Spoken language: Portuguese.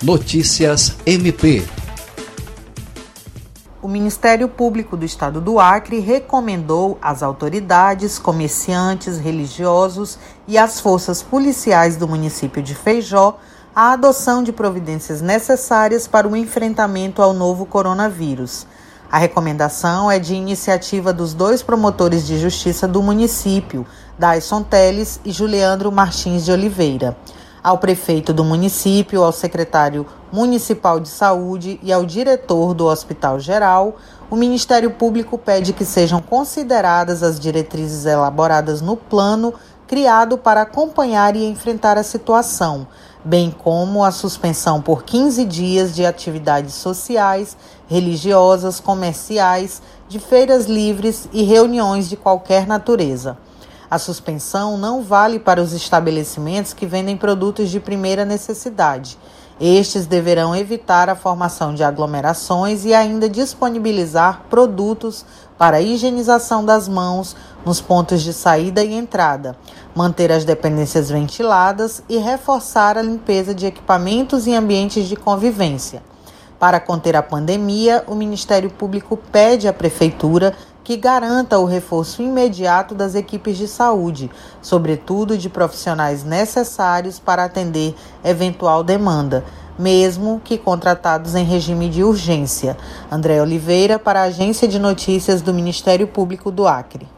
Notícias MP. O Ministério Público do Estado do Acre recomendou às autoridades, comerciantes, religiosos e às forças policiais do município de Feijó a adoção de providências necessárias para o enfrentamento ao novo coronavírus. A recomendação é de iniciativa dos dois promotores de justiça do município, Dyson Teles e Juliandro Martins de Oliveira ao prefeito do município, ao secretário municipal de saúde e ao diretor do Hospital Geral, o Ministério Público pede que sejam consideradas as diretrizes elaboradas no plano criado para acompanhar e enfrentar a situação, bem como a suspensão por 15 dias de atividades sociais, religiosas, comerciais, de feiras livres e reuniões de qualquer natureza. A suspensão não vale para os estabelecimentos que vendem produtos de primeira necessidade. Estes deverão evitar a formação de aglomerações e ainda disponibilizar produtos para higienização das mãos nos pontos de saída e entrada, manter as dependências ventiladas e reforçar a limpeza de equipamentos e ambientes de convivência. Para conter a pandemia, o Ministério Público pede à Prefeitura que garanta o reforço imediato das equipes de saúde, sobretudo de profissionais necessários para atender eventual demanda, mesmo que contratados em regime de urgência. André Oliveira, para a Agência de Notícias do Ministério Público do Acre.